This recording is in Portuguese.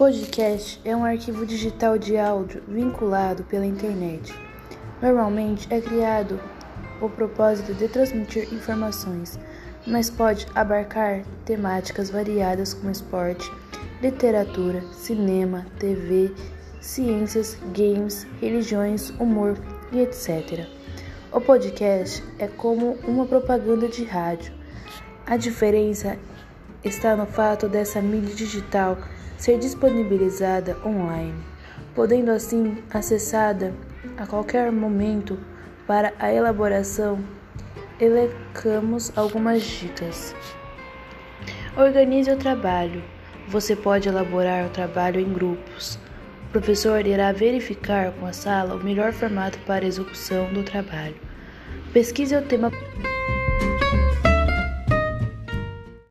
Podcast é um arquivo digital de áudio vinculado pela internet. Normalmente é criado o propósito de transmitir informações, mas pode abarcar temáticas variadas como esporte, literatura, cinema, TV, ciências, games, religiões, humor e etc. O podcast é como uma propaganda de rádio. A diferença está no fato dessa mídia digital ser disponibilizada online, podendo assim acessada a qualquer momento para a elaboração. Elencamos algumas dicas. Organize o trabalho. Você pode elaborar o trabalho em grupos. O professor irá verificar com a sala o melhor formato para a execução do trabalho. Pesquise o tema